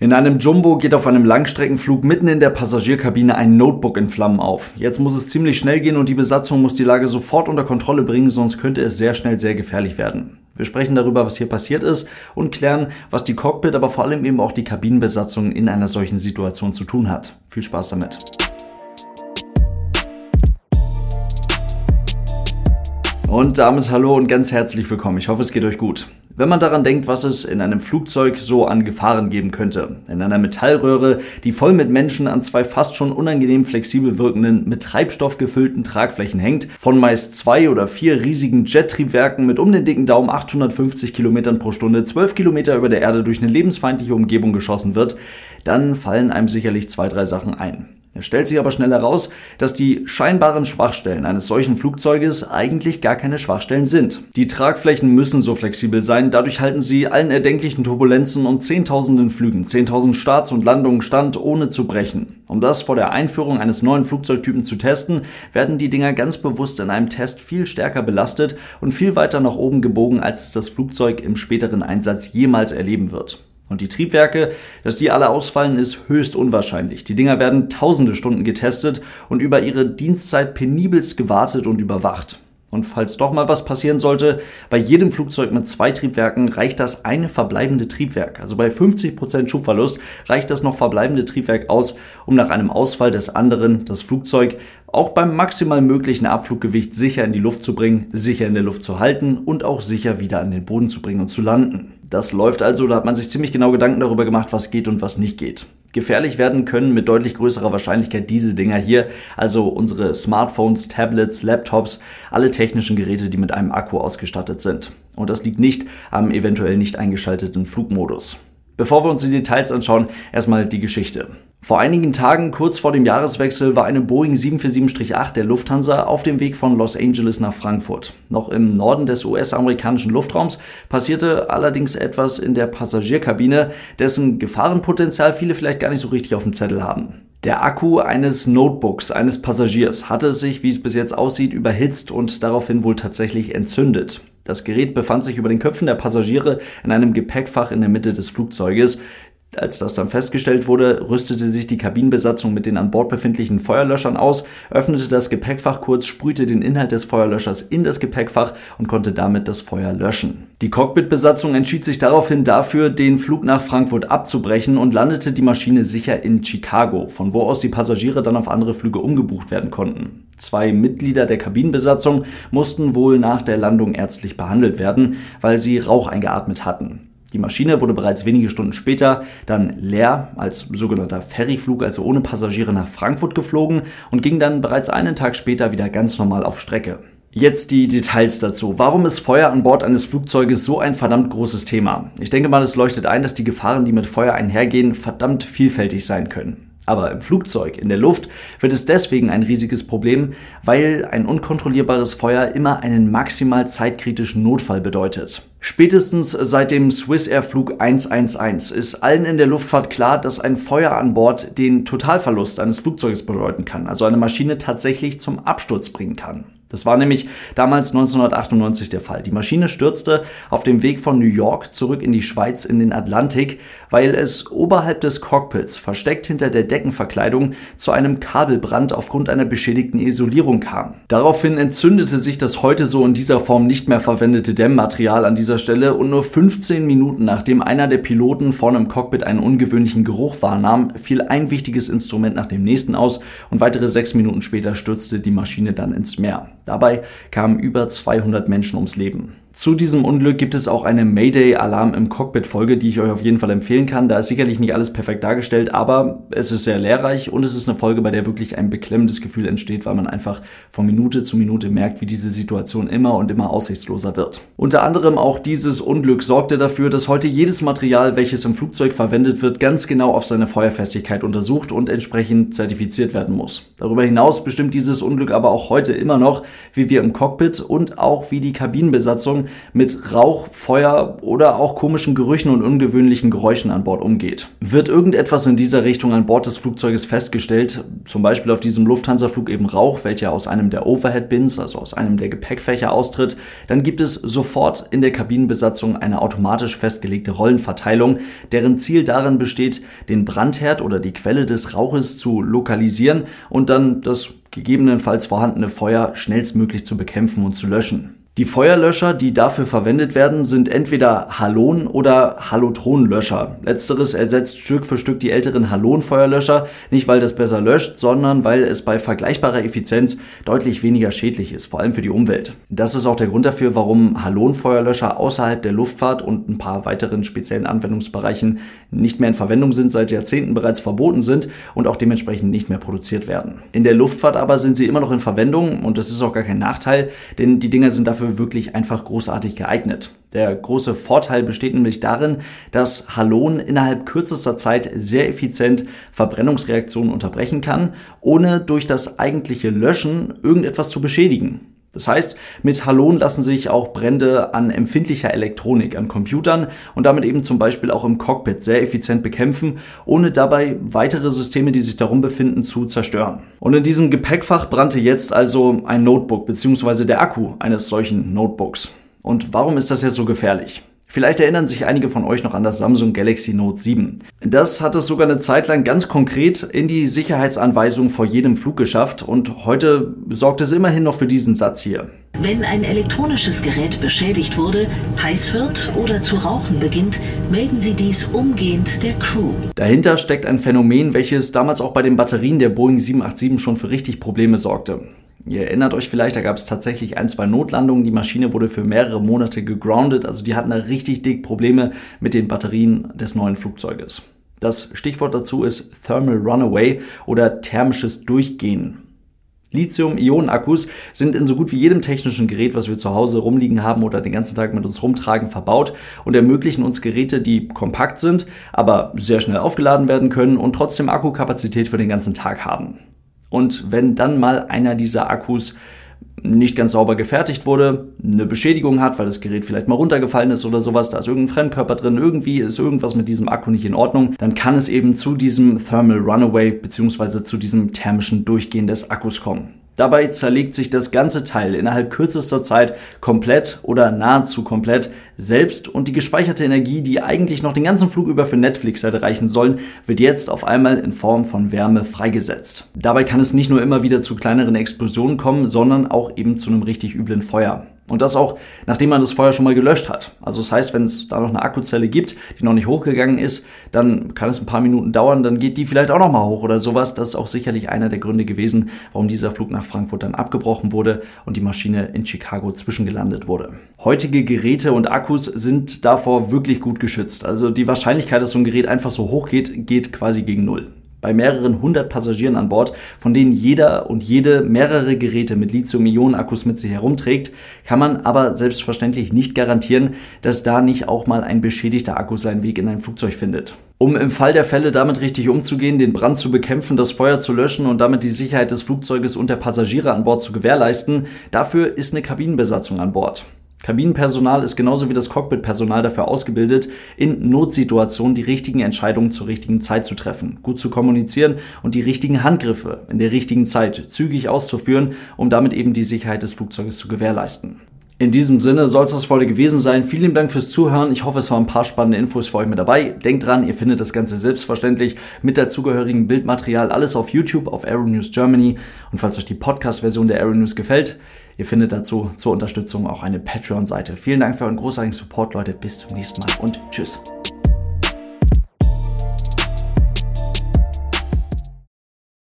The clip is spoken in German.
In einem Jumbo geht auf einem Langstreckenflug mitten in der Passagierkabine ein Notebook in Flammen auf. Jetzt muss es ziemlich schnell gehen und die Besatzung muss die Lage sofort unter Kontrolle bringen, sonst könnte es sehr schnell sehr gefährlich werden. Wir sprechen darüber, was hier passiert ist und klären, was die Cockpit, aber vor allem eben auch die Kabinenbesatzung in einer solchen Situation zu tun hat. Viel Spaß damit. Und damit hallo und ganz herzlich willkommen. Ich hoffe, es geht euch gut. Wenn man daran denkt, was es in einem Flugzeug so an Gefahren geben könnte, in einer Metallröhre, die voll mit Menschen an zwei fast schon unangenehm flexibel wirkenden, mit Treibstoff gefüllten Tragflächen hängt, von meist zwei oder vier riesigen Jettriebwerken mit um den dicken Daumen 850 Kilometern pro Stunde 12 Kilometer über der Erde durch eine lebensfeindliche Umgebung geschossen wird, dann fallen einem sicherlich zwei, drei Sachen ein. Es stellt sich aber schnell heraus, dass die scheinbaren Schwachstellen eines solchen Flugzeuges eigentlich gar keine Schwachstellen sind. Die Tragflächen müssen so flexibel sein, dadurch halten sie allen erdenklichen Turbulenzen und zehntausenden Flügen, zehntausend Starts und Landungen stand, ohne zu brechen. Um das vor der Einführung eines neuen Flugzeugtypen zu testen, werden die Dinger ganz bewusst in einem Test viel stärker belastet und viel weiter nach oben gebogen, als es das Flugzeug im späteren Einsatz jemals erleben wird. Und die Triebwerke, dass die alle ausfallen, ist höchst unwahrscheinlich. Die Dinger werden tausende Stunden getestet und über ihre Dienstzeit penibelst gewartet und überwacht. Und falls doch mal was passieren sollte, bei jedem Flugzeug mit zwei Triebwerken reicht das eine verbleibende Triebwerk. Also bei 50% Schubverlust reicht das noch verbleibende Triebwerk aus, um nach einem Ausfall des anderen das Flugzeug auch beim maximal möglichen Abfluggewicht sicher in die Luft zu bringen, sicher in der Luft zu halten und auch sicher wieder an den Boden zu bringen und zu landen. Das läuft also, da hat man sich ziemlich genau Gedanken darüber gemacht, was geht und was nicht geht. Gefährlich werden können mit deutlich größerer Wahrscheinlichkeit diese Dinger hier, also unsere Smartphones, Tablets, Laptops, alle technischen Geräte, die mit einem Akku ausgestattet sind. Und das liegt nicht am eventuell nicht eingeschalteten Flugmodus. Bevor wir uns die Details anschauen, erstmal die Geschichte. Vor einigen Tagen, kurz vor dem Jahreswechsel, war eine Boeing 747-8 der Lufthansa auf dem Weg von Los Angeles nach Frankfurt. Noch im Norden des US-amerikanischen Luftraums passierte allerdings etwas in der Passagierkabine, dessen Gefahrenpotenzial viele vielleicht gar nicht so richtig auf dem Zettel haben. Der Akku eines Notebooks eines Passagiers hatte sich, wie es bis jetzt aussieht, überhitzt und daraufhin wohl tatsächlich entzündet. Das Gerät befand sich über den Köpfen der Passagiere in einem Gepäckfach in der Mitte des Flugzeuges. Als das dann festgestellt wurde, rüstete sich die Kabinenbesatzung mit den an Bord befindlichen Feuerlöschern aus, öffnete das Gepäckfach kurz, sprühte den Inhalt des Feuerlöschers in das Gepäckfach und konnte damit das Feuer löschen. Die Cockpitbesatzung entschied sich daraufhin dafür, den Flug nach Frankfurt abzubrechen und landete die Maschine sicher in Chicago, von wo aus die Passagiere dann auf andere Flüge umgebucht werden konnten. Zwei Mitglieder der Kabinenbesatzung mussten wohl nach der Landung ärztlich behandelt werden, weil sie Rauch eingeatmet hatten. Die Maschine wurde bereits wenige Stunden später dann leer als sogenannter Ferryflug, also ohne Passagiere nach Frankfurt geflogen und ging dann bereits einen Tag später wieder ganz normal auf Strecke. Jetzt die Details dazu. Warum ist Feuer an Bord eines Flugzeuges so ein verdammt großes Thema? Ich denke mal, es leuchtet ein, dass die Gefahren, die mit Feuer einhergehen, verdammt vielfältig sein können. Aber im Flugzeug, in der Luft, wird es deswegen ein riesiges Problem, weil ein unkontrollierbares Feuer immer einen maximal zeitkritischen Notfall bedeutet. Spätestens seit dem Swiss Air Flug 111 ist allen in der Luftfahrt klar, dass ein Feuer an Bord den Totalverlust eines Flugzeuges bedeuten kann, also eine Maschine tatsächlich zum Absturz bringen kann. Das war nämlich damals 1998 der Fall. Die Maschine stürzte auf dem Weg von New York zurück in die Schweiz in den Atlantik, weil es oberhalb des Cockpits, versteckt hinter der Deckenverkleidung, zu einem Kabelbrand aufgrund einer beschädigten Isolierung kam. Daraufhin entzündete sich das heute so in dieser Form nicht mehr verwendete Dämmmaterial an dieser Stelle und nur 15 Minuten nachdem einer der Piloten vorne im Cockpit einen ungewöhnlichen Geruch wahrnahm, fiel ein wichtiges Instrument nach dem nächsten aus und weitere sechs Minuten später stürzte die Maschine dann ins Meer. Dabei kamen über 200 Menschen ums Leben. Zu diesem Unglück gibt es auch eine Mayday-Alarm im Cockpit-Folge, die ich euch auf jeden Fall empfehlen kann. Da ist sicherlich nicht alles perfekt dargestellt, aber es ist sehr lehrreich und es ist eine Folge, bei der wirklich ein beklemmendes Gefühl entsteht, weil man einfach von Minute zu Minute merkt, wie diese Situation immer und immer aussichtsloser wird. Unter anderem auch dieses Unglück sorgte dafür, dass heute jedes Material, welches im Flugzeug verwendet wird, ganz genau auf seine Feuerfestigkeit untersucht und entsprechend zertifiziert werden muss. Darüber hinaus bestimmt dieses Unglück aber auch heute immer noch, wie wir im Cockpit und auch wie die Kabinenbesatzung Mit Rauch, Feuer oder auch komischen Gerüchen und ungewöhnlichen Geräuschen an Bord umgeht. Wird irgendetwas in dieser Richtung an Bord des Flugzeuges festgestellt, zum Beispiel auf diesem Lufthansa-Flug eben Rauch, welcher aus einem der Overhead-Bins, also aus einem der Gepäckfächer austritt, dann gibt es sofort in der Kabinenbesatzung eine automatisch festgelegte Rollenverteilung, deren Ziel darin besteht, den Brandherd oder die Quelle des Rauches zu lokalisieren und dann das gegebenenfalls vorhandene Feuer schnellstmöglich zu bekämpfen und zu löschen. Die Feuerlöscher, die dafür verwendet werden, sind entweder Halon- oder Halotronlöscher. Letzteres ersetzt Stück für Stück die älteren Halonfeuerlöscher, nicht weil das besser löscht, sondern weil es bei vergleichbarer Effizienz deutlich weniger schädlich ist, vor allem für die Umwelt. Das ist auch der Grund dafür, warum Halonfeuerlöscher außerhalb der Luftfahrt und ein paar weiteren speziellen Anwendungsbereichen nicht mehr in Verwendung sind, seit Jahrzehnten bereits verboten sind und auch dementsprechend nicht mehr produziert werden. In der Luftfahrt aber sind sie immer noch in Verwendung und das ist auch gar kein Nachteil, denn die Dinger sind dafür wirklich einfach großartig geeignet. Der große Vorteil besteht nämlich darin, dass Halon innerhalb kürzester Zeit sehr effizient Verbrennungsreaktionen unterbrechen kann, ohne durch das eigentliche Löschen irgendetwas zu beschädigen. Das heißt, mit Halon lassen sich auch Brände an empfindlicher Elektronik, an Computern und damit eben zum Beispiel auch im Cockpit sehr effizient bekämpfen, ohne dabei weitere Systeme, die sich darum befinden, zu zerstören. Und in diesem Gepäckfach brannte jetzt also ein Notebook bzw. der Akku eines solchen Notebooks. Und warum ist das jetzt so gefährlich? Vielleicht erinnern sich einige von euch noch an das Samsung Galaxy Note 7. Das hat es sogar eine Zeit lang ganz konkret in die Sicherheitsanweisung vor jedem Flug geschafft und heute sorgt es immerhin noch für diesen Satz hier. Wenn ein elektronisches Gerät beschädigt wurde, heiß wird oder zu rauchen beginnt, melden Sie dies umgehend der Crew. Dahinter steckt ein Phänomen, welches damals auch bei den Batterien der Boeing 787 schon für richtig Probleme sorgte. Ihr erinnert euch vielleicht, da gab es tatsächlich ein, zwei Notlandungen. Die Maschine wurde für mehrere Monate gegroundet. Also die hatten da richtig dick Probleme mit den Batterien des neuen Flugzeuges. Das Stichwort dazu ist Thermal Runaway oder thermisches Durchgehen. Lithium-Ionen-Akkus sind in so gut wie jedem technischen Gerät, was wir zu Hause rumliegen haben oder den ganzen Tag mit uns rumtragen, verbaut und ermöglichen uns Geräte, die kompakt sind, aber sehr schnell aufgeladen werden können und trotzdem Akkukapazität für den ganzen Tag haben. Und wenn dann mal einer dieser Akkus nicht ganz sauber gefertigt wurde, eine Beschädigung hat, weil das Gerät vielleicht mal runtergefallen ist oder sowas, da ist irgendein Fremdkörper drin, irgendwie ist irgendwas mit diesem Akku nicht in Ordnung, dann kann es eben zu diesem Thermal Runaway bzw. zu diesem thermischen Durchgehen des Akkus kommen. Dabei zerlegt sich das ganze Teil innerhalb kürzester Zeit komplett oder nahezu komplett selbst und die gespeicherte Energie, die eigentlich noch den ganzen Flug über für Netflix hätte reichen sollen, wird jetzt auf einmal in Form von Wärme freigesetzt. Dabei kann es nicht nur immer wieder zu kleineren Explosionen kommen, sondern auch eben zu einem richtig üblen Feuer. Und das auch, nachdem man das Feuer schon mal gelöscht hat. Also das heißt, wenn es da noch eine Akkuzelle gibt, die noch nicht hochgegangen ist, dann kann es ein paar Minuten dauern, dann geht die vielleicht auch noch mal hoch oder sowas. Das ist auch sicherlich einer der Gründe gewesen, warum dieser Flug nach Frankfurt dann abgebrochen wurde und die Maschine in Chicago zwischengelandet wurde. Heutige Geräte und Akkus sind davor wirklich gut geschützt. Also die Wahrscheinlichkeit, dass so ein Gerät einfach so hoch geht, geht quasi gegen Null bei mehreren hundert Passagieren an Bord, von denen jeder und jede mehrere Geräte mit Lithium-Ionen-Akkus mit sich herumträgt, kann man aber selbstverständlich nicht garantieren, dass da nicht auch mal ein beschädigter Akku seinen Weg in ein Flugzeug findet. Um im Fall der Fälle damit richtig umzugehen, den Brand zu bekämpfen, das Feuer zu löschen und damit die Sicherheit des Flugzeuges und der Passagiere an Bord zu gewährleisten, dafür ist eine Kabinenbesatzung an Bord. Kabinenpersonal ist genauso wie das Cockpitpersonal dafür ausgebildet, in Notsituationen die richtigen Entscheidungen zur richtigen Zeit zu treffen, gut zu kommunizieren und die richtigen Handgriffe in der richtigen Zeit zügig auszuführen, um damit eben die Sicherheit des Flugzeuges zu gewährleisten. In diesem Sinne soll es das heute gewesen sein. Vielen Dank fürs Zuhören. Ich hoffe, es waren ein paar spannende Infos für euch mit dabei. Denkt dran, ihr findet das Ganze selbstverständlich mit der zugehörigen Bildmaterial alles auf YouTube, auf Aero News Germany. Und falls euch die Podcast-Version der Aero News gefällt, ihr findet dazu zur Unterstützung auch eine Patreon-Seite. Vielen Dank für euren großartigen Support, Leute. Bis zum nächsten Mal und tschüss.